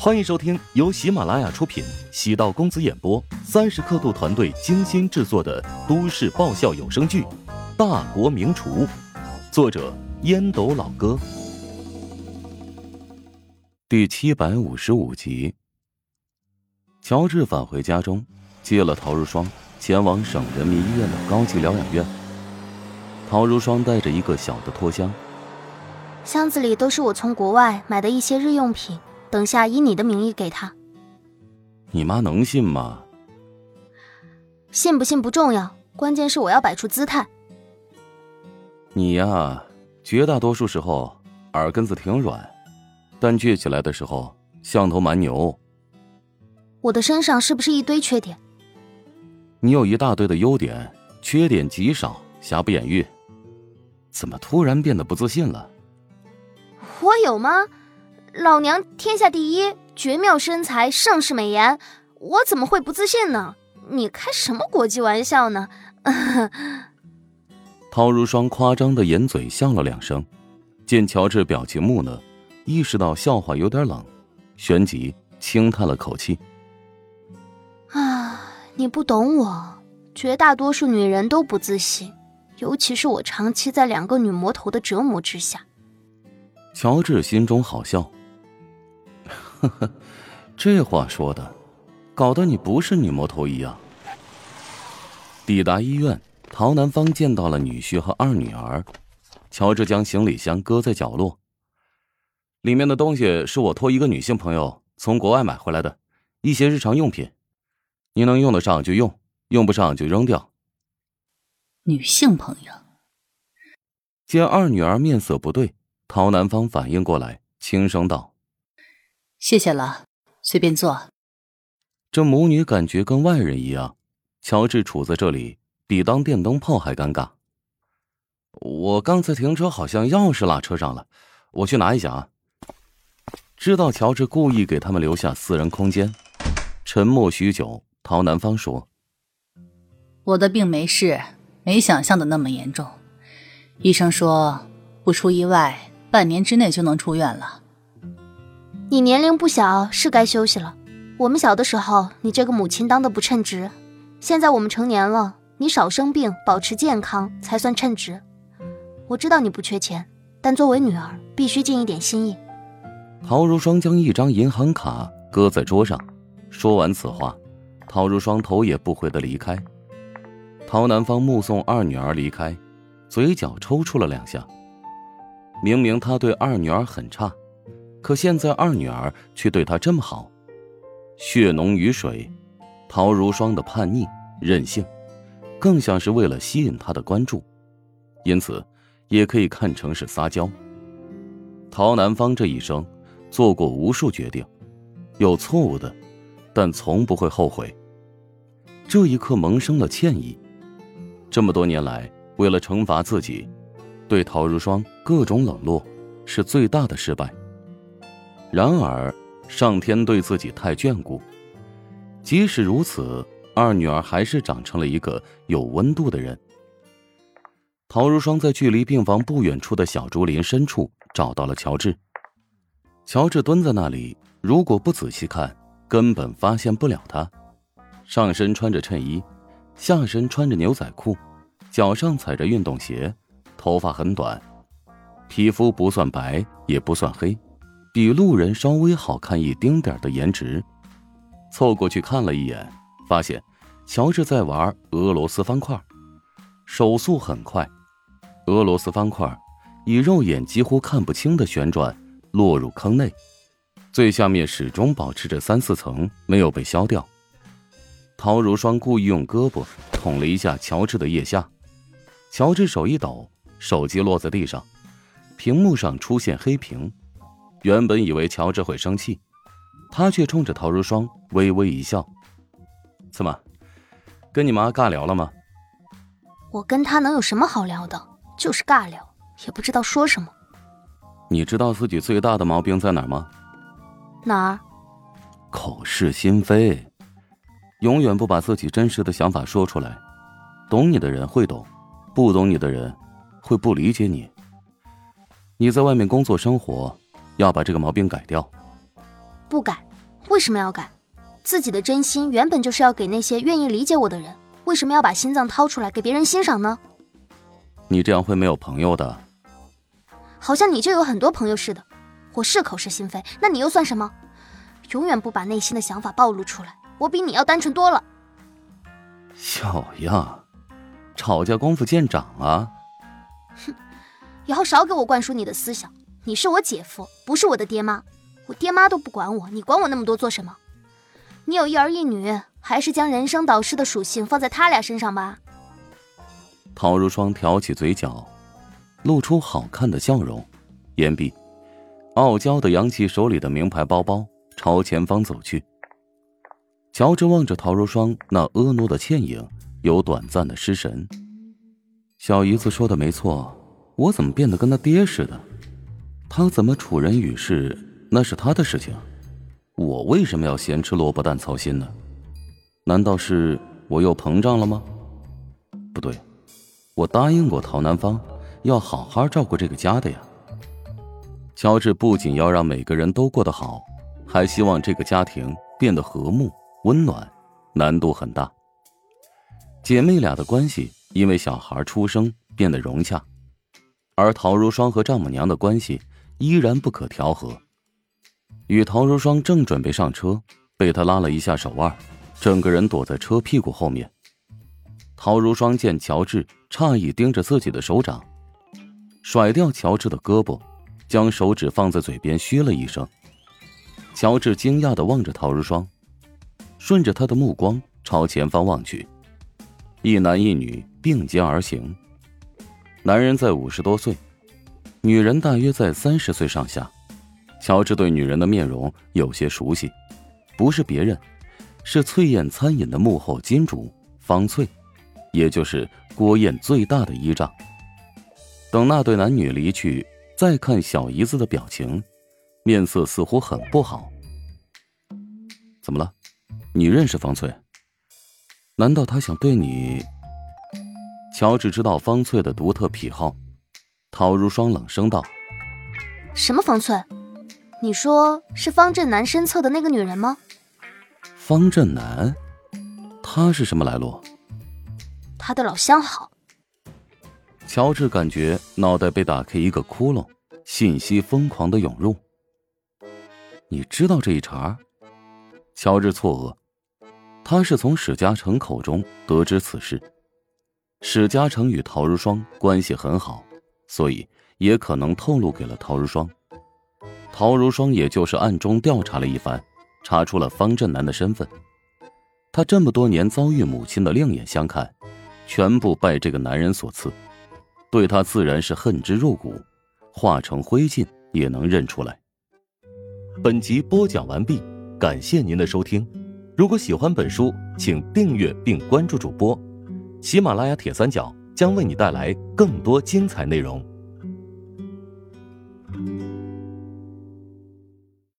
欢迎收听由喜马拉雅出品、喜道公子演播、三十刻度团队精心制作的都市爆笑有声剧《大国名厨》，作者烟斗老哥，第七百五十五集。乔治返回家中，接了陶如霜，前往省人民医院的高级疗养院。陶如霜带着一个小的拖箱，箱子里都是我从国外买的一些日用品。等下以你的名义给他，你妈能信吗？信不信不重要，关键是我要摆出姿态。你呀，绝大多数时候耳根子挺软，但倔起来的时候像头蛮牛。我的身上是不是一堆缺点？你有一大堆的优点，缺点极少，瑕不掩瑜。怎么突然变得不自信了？我有吗？老娘天下第一，绝妙身材，盛世美颜，我怎么会不自信呢？你开什么国际玩笑呢？陶如霜夸张的掩嘴笑了两声，见乔治表情木讷，意识到笑话有点冷，旋即轻叹了口气：“啊，你不懂我，绝大多数女人都不自信，尤其是我长期在两个女魔头的折磨之下。”乔治心中好笑。呵呵，这话说的，搞得你不是女魔头一样。抵达医院，陶南方见到了女婿和二女儿。乔治将行李箱搁在角落，里面的东西是我托一个女性朋友从国外买回来的，一些日常用品，你能用得上就用，用不上就扔掉。女性朋友见二女儿面色不对，陶南方反应过来，轻声道。谢谢了，随便坐。这母女感觉跟外人一样，乔治处在这里比当电灯泡还尴尬。我刚才停车，好像钥匙落车上了，我去拿一下啊。知道乔治故意给他们留下私人空间，沉默许久，陶南方说：“我的病没事，没想象的那么严重。医生说，不出意外，半年之内就能出院了。”你年龄不小，是该休息了。我们小的时候，你这个母亲当的不称职。现在我们成年了，你少生病，保持健康才算称职。我知道你不缺钱，但作为女儿，必须尽一点心意。陶如霜将一张银行卡搁在桌上，说完此话，陶如霜头也不回的离开。陶南方目送二女儿离开，嘴角抽搐了两下。明明他对二女儿很差。可现在二女儿却对他这么好，血浓于水，陶如霜的叛逆任性，更像是为了吸引他的关注，因此也可以看成是撒娇。陶南方这一生做过无数决定，有错误的，但从不会后悔。这一刻萌生了歉意，这么多年来为了惩罚自己，对陶如霜各种冷落，是最大的失败。然而，上天对自己太眷顾，即使如此，二女儿还是长成了一个有温度的人。陶如霜在距离病房不远处的小竹林深处找到了乔治。乔治蹲在那里，如果不仔细看，根本发现不了他。上身穿着衬衣，下身穿着牛仔裤，脚上踩着运动鞋，头发很短，皮肤不算白，也不算黑。比路人稍微好看一丁点的颜值，凑过去看了一眼，发现乔治在玩俄罗斯方块，手速很快。俄罗斯方块以肉眼几乎看不清的旋转落入坑内，最下面始终保持着三四层没有被削掉。陶如霜故意用胳膊捅了一下乔治的腋下，乔治手一抖，手机落在地上，屏幕上出现黑屏。原本以为乔治会生气，他却冲着陶如霜微微一笑：“怎么，跟你妈尬聊了吗？”“我跟他能有什么好聊的？就是尬聊，也不知道说什么。”“你知道自己最大的毛病在哪儿吗？”“哪儿？”“口是心非，永远不把自己真实的想法说出来。懂你的人会懂，不懂你的人会不理解你。你在外面工作生活。”要把这个毛病改掉，不改。为什么要改？自己的真心原本就是要给那些愿意理解我的人，为什么要把心脏掏出来给别人欣赏呢？你这样会没有朋友的。好像你就有很多朋友似的。我是口是心非，那你又算什么？永远不把内心的想法暴露出来，我比你要单纯多了。小样，吵架功夫见长啊！哼，以后少给我灌输你的思想。你是我姐夫，不是我的爹妈。我爹妈都不管我，你管我那么多做什么？你有一儿一女，还是将人生导师的属性放在他俩身上吧。陶如霜挑起嘴角，露出好看的笑容，言毕，傲娇的扬起手里的名牌包包，朝前方走去。乔治望着陶如霜那婀娜的倩影，有短暂的失神。小姨子说的没错，我怎么变得跟他爹似的？他怎么处人与事，那是他的事情，我为什么要咸吃萝卜淡操心呢？难道是我又膨胀了吗？不对，我答应过陶南方，要好好照顾这个家的呀。乔治不仅要让每个人都过得好，还希望这个家庭变得和睦温暖，难度很大。姐妹俩的关系因为小孩出生变得融洽，而陶如霜和丈母娘的关系。依然不可调和。与陶如霜正准备上车，被他拉了一下手腕，整个人躲在车屁股后面。陶如霜见乔治诧异盯着自己的手掌，甩掉乔治的胳膊，将手指放在嘴边嘘了一声。乔治惊讶的望着陶如霜，顺着他的目光朝前方望去，一男一女并肩而行，男人在五十多岁。女人大约在三十岁上下，乔治对女人的面容有些熟悉，不是别人，是翠燕餐饮的幕后金主方翠，也就是郭燕最大的依仗。等那对男女离去，再看小姨子的表情，面色似乎很不好。怎么了？你认识方翠？难道他想对你？乔治知道方翠的独特癖好。陶如霜冷声道：“什么方寸？你说是方振南身侧的那个女人吗？”方振南，他是什么来路？他的老相好。乔治感觉脑袋被打开一个窟窿，信息疯狂的涌入。你知道这一茬？乔治错愕，他是从史嘉诚口中得知此事。史嘉诚与陶如霜关系很好。所以也可能透露给了陶如霜，陶如霜也就是暗中调查了一番，查出了方振南的身份。他这么多年遭遇母亲的另眼相看，全部拜这个男人所赐，对他自然是恨之入骨，化成灰烬也能认出来。本集播讲完毕，感谢您的收听。如果喜欢本书，请订阅并关注主播，喜马拉雅铁三角。将为你带来更多精彩内容。